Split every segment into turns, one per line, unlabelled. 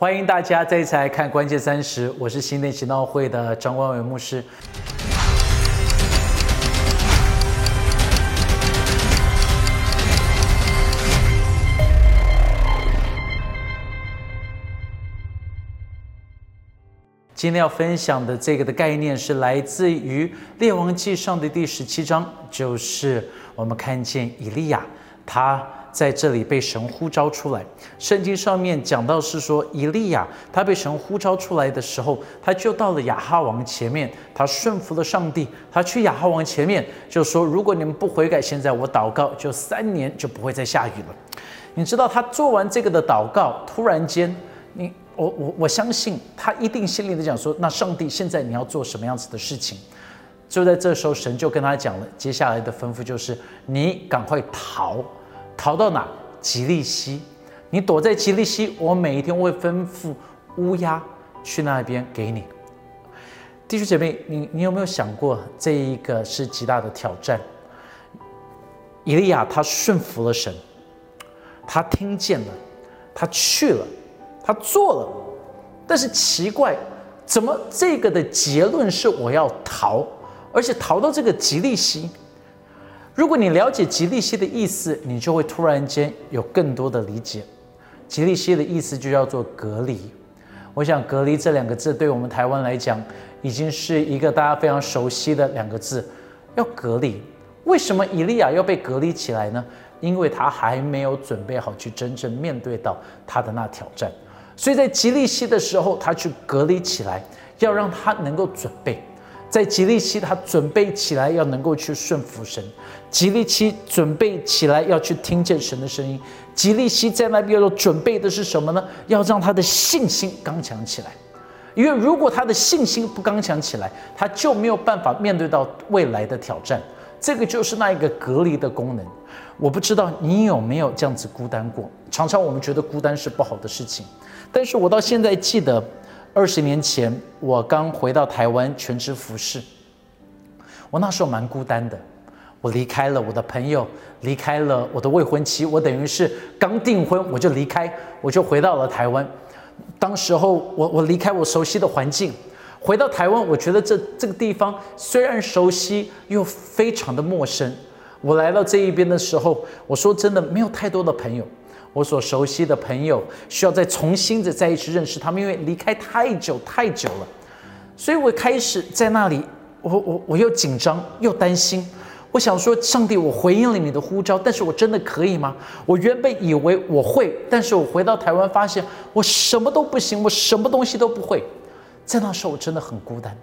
欢迎大家再一次来看《关键三十》，我是新店行道会的张光伟牧师。今天要分享的这个的概念是来自于《列王记上》的第十七章，就是我们看见以利亚他。在这里被神呼召出来，圣经上面讲到是说，以利亚他被神呼召出来的时候，他就到了亚哈王前面，他顺服了上帝，他去亚哈王前面就说：如果你们不悔改，现在我祷告，就三年就不会再下雨了。你知道他做完这个的祷告，突然间，你我我我相信他一定心里在讲说：那上帝现在你要做什么样子的事情？就在这时候，神就跟他讲了，接下来的吩咐就是你赶快逃。逃到哪？吉利西，你躲在吉利西，我每一天会吩咐乌鸦去那边给你。弟兄姐妹，你你有没有想过，这一个是极大的挑战？以利亚他顺服了神，他听见了，他去了，他做了，但是奇怪，怎么这个的结论是我要逃，而且逃到这个吉利西？如果你了解吉利西的意思，你就会突然间有更多的理解。吉利西的意思就叫做隔离。我想“隔离”这两个字，对我们台湾来讲，已经是一个大家非常熟悉的两个字。要隔离，为什么以利亚要被隔离起来呢？因为他还没有准备好去真正面对到他的那挑战。所以在吉利西的时候，他去隔离起来，要让他能够准备。在吉利期，他准备起来要能够去顺服神；吉利期准备起来要去听见神的声音；吉利期在那边要准备的是什么呢？要让他的信心刚强起来。因为如果他的信心不刚强起来，他就没有办法面对到未来的挑战。这个就是那一个隔离的功能。我不知道你有没有这样子孤单过？常常我们觉得孤单是不好的事情，但是我到现在记得。二十年前，我刚回到台湾全职服侍，我那时候蛮孤单的。我离开了我的朋友，离开了我的未婚妻，我等于是刚订婚我就离开，我就回到了台湾。当时候，我我离开我熟悉的环境，回到台湾，我觉得这这个地方虽然熟悉，又非常的陌生。我来到这一边的时候，我说真的没有太多的朋友。我所熟悉的朋友需要再重新的再一次认识他们，因为离开太久太久了，所以我开始在那里，我我我又紧张又担心，我想说，上帝，我回应了你的呼召，但是我真的可以吗？我原本以为我会，但是我回到台湾发现我什么都不行，我什么东西都不会，在那时候我真的很孤单。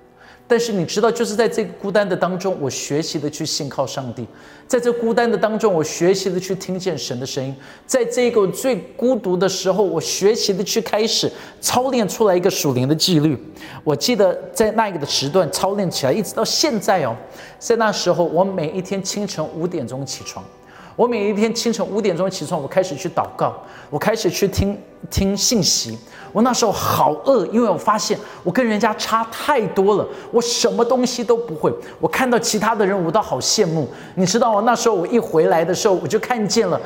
但是你知道，就是在这个孤单的当中，我学习的去信靠上帝；在这孤单的当中，我学习的去听见神的声音；在这个最孤独的时候，我学习的去开始操练出来一个属灵的纪律。我记得在那一个的时段操练起来，一直到现在哦，在那时候，我每一天清晨五点钟起床。我每一天清晨五点钟起床，我开始去祷告，我开始去听听信息。我那时候好饿，因为我发现我跟人家差太多了，我什么东西都不会。我看到其他的人，我都好羡慕。你知道吗？那时候我一回来的时候，我就看见了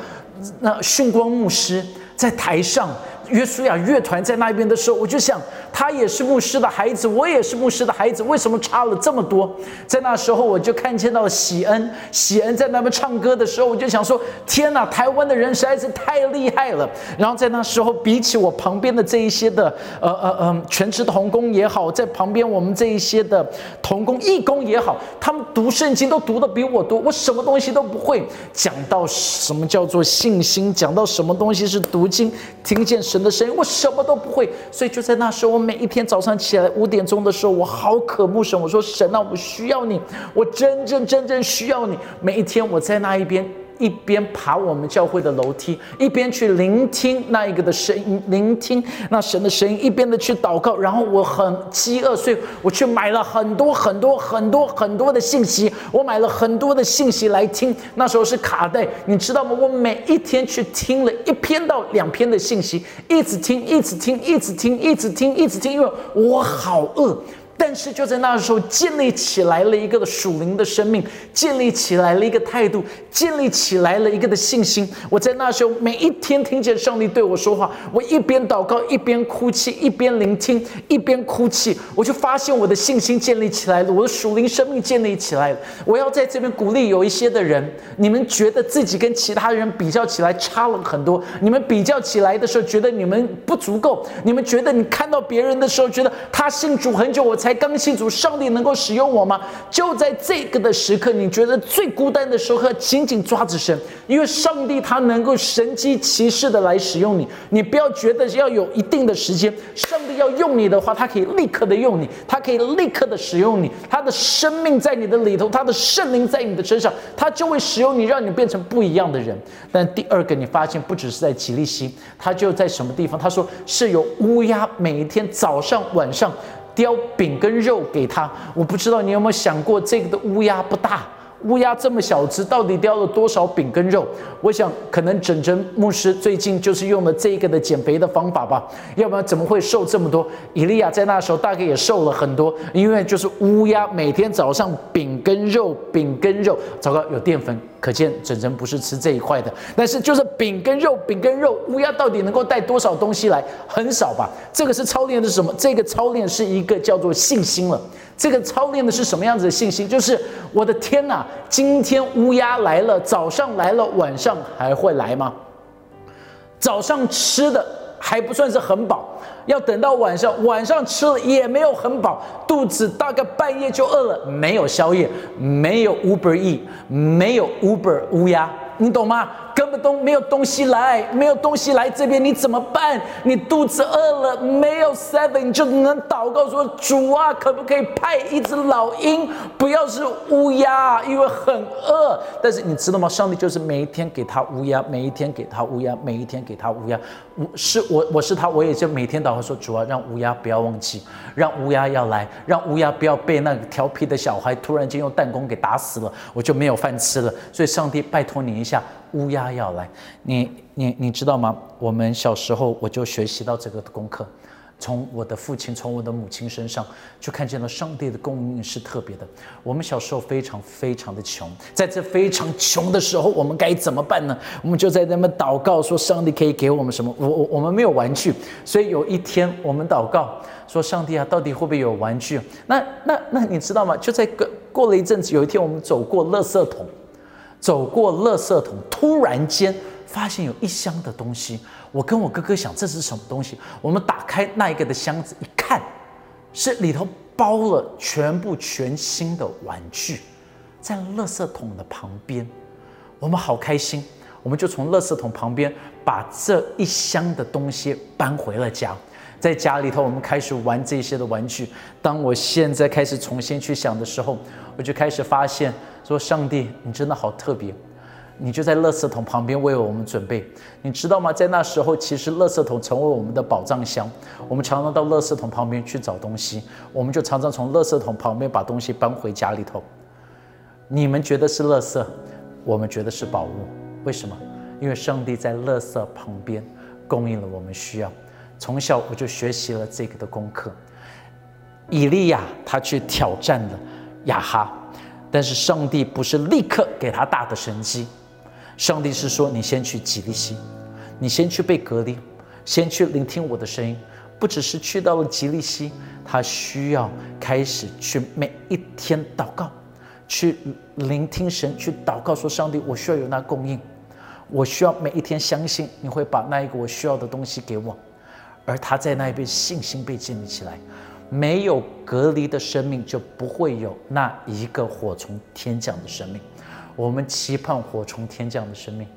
那训光牧师在台上。约书亚乐团在那边的时候，我就想，他也是牧师的孩子，我也是牧师的孩子，为什么差了这么多？在那时候，我就看见到了喜恩，喜恩在那边唱歌的时候，我就想说，天哪，台湾的人实在是太厉害了。然后在那时候，比起我旁边的这一些的，呃呃呃，全职童工也好，在旁边我们这一些的童工、义工也好，他们读圣经都读的比我多，我什么东西都不会。讲到什么叫做信心，讲到什么东西是读经，听见神。的声音，我什么都不会，所以就在那时候，我每一天早上起来五点钟的时候，我好渴慕神。我说神啊，我需要你，我真正真正需要你。每一天我在那一边。一边爬我们教会的楼梯，一边去聆听那一个的声音，聆听那神的声音，一边的去祷告。然后我很饥饿，所以我去买了很多很多很多很多的信息。我买了很多的信息来听。那时候是卡带，你知道吗？我每一天去听了一篇到两篇的信息，一直听，一直听，一直听，一直听，一直听，因为我好饿。但是就在那时候，建立起来了一个的属灵的生命，建立起来了一个态度，建立起来了一个的信心。我在那时候每一天听见上帝对我说话，我一边祷告一边哭泣，一边聆听一边哭泣，我就发现我的信心建立起来了，我的属灵生命建立起来了。我要在这边鼓励有一些的人，你们觉得自己跟其他人比较起来差了很多，你们比较起来的时候觉得你们不足够，你们觉得你看到别人的时候觉得他信主很久，我才才刚信主，上帝能够使用我吗？就在这个的时刻，你觉得最孤单的时候，紧紧抓着神，因为上帝他能够神机骑士的来使用你。你不要觉得要有一定的时间，上帝要用你的话，他可以立刻的用你，他可以立刻的使用你，他的生命在你的里头，他的圣灵在你的身上，他就会使用你，让你变成不一样的人。但第二个，你发现不只是在吉利西，他就在什么地方？他说是有乌鸦每一天早上晚上。叼饼跟肉给他，我不知道你有没有想过，这个的乌鸦不大，乌鸦这么小只，到底叼了多少饼跟肉？我想，可能整整牧师最近就是用了这个的减肥的方法吧，要不然怎么会瘦这么多？以利亚在那时候大概也瘦了很多，因为就是乌鸦每天早上饼跟肉，饼跟肉，糟糕，有淀粉。可见整整不是吃这一块的，但是就是饼跟肉，饼跟肉，乌鸦到底能够带多少东西来？很少吧。这个是操练的是什么？这个操练是一个叫做信心了。这个操练的是什么样子的信心？就是我的天哪，今天乌鸦来了，早上来了，晚上还会来吗？早上吃的还不算是很饱。要等到晚上，晚上吃了也没有很饱，肚子大概半夜就饿了，没有宵夜，没有 Uber E，没有 Uber 乌鸦，你懂吗？根本都没有东西来，没有东西来这边，你怎么办？你肚子饿了，没有 seven，你就能祷告说：主啊，可不可以派一只老鹰，不要是乌鸦，因为很饿。但是你知道吗？上帝就是每一天给他乌鸦，每一天给他乌鸦，每一天给他乌鸦。我是我，我是他，我也就每天祷告说：主啊，让乌鸦不要忘记，让乌鸦要来，让乌鸦不要被那个调皮的小孩突然间用弹弓给打死了，我就没有饭吃了。所以上帝拜托你一下。乌鸦要来，你你你知道吗？我们小时候我就学习到这个功课，从我的父亲、从我的母亲身上，就看见了上帝的供应是特别的。我们小时候非常非常的穷，在这非常穷的时候，我们该怎么办呢？我们就在那么祷告，说上帝可以给我们什么？我我我们没有玩具，所以有一天我们祷告说：上帝啊，到底会不会有玩具？那那那你知道吗？就在过过了一阵子，有一天我们走过垃圾桶。走过垃圾桶，突然间发现有一箱的东西。我跟我哥哥想，这是什么东西？我们打开那一个的箱子，一看，是里头包了全部全新的玩具，在垃圾桶的旁边。我们好开心，我们就从垃圾桶旁边把这一箱的东西搬回了家。在家里头，我们开始玩这些的玩具。当我现在开始重新去想的时候，我就开始发现，说上帝，你真的好特别，你就在垃圾桶旁边为我们准备。你知道吗？在那时候，其实垃圾桶成为我们的宝藏箱。我们常常到垃圾桶旁边去找东西，我们就常常从垃圾桶旁边把东西搬回家里头。你们觉得是垃圾，我们觉得是宝物。为什么？因为上帝在垃圾旁边供应了我们需要。从小我就学习了这个的功课。以利亚他去挑战了亚哈，但是上帝不是立刻给他大的神机，上帝是说你先去吉利西，你先去被隔离，先去聆听我的声音。不只是去到了吉利西，他需要开始去每一天祷告，去聆听神，去祷告说：上帝，我需要有那供应，我需要每一天相信你会把那一个我需要的东西给我。而他在那边信心被建立起来，没有隔离的生命就不会有那一个火从天降的生命。我们期盼火从天降的生命，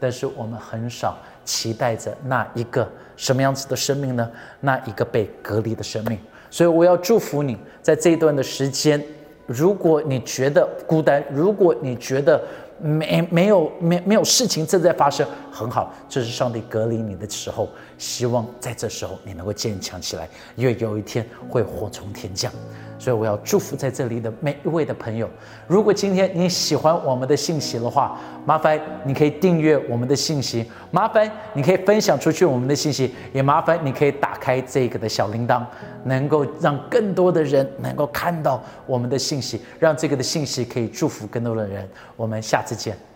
但是我们很少期待着那一个什么样子的生命呢？那一个被隔离的生命。所以我要祝福你在这一段的时间，如果你觉得孤单，如果你觉得没没有没没有事情正在发生，很好，这是上帝隔离你的时候，希望在这时候你能够坚强起来，因为有一天会祸从天降。所以我要祝福在这里的每一位的朋友。如果今天你喜欢我们的信息的话，麻烦你可以订阅我们的信息，麻烦你可以分享出去我们的信息，也麻烦你可以打开这个的小铃铛，能够让更多的人能够看到我们的信息，让这个的信息可以祝福更多的人。我们下次见。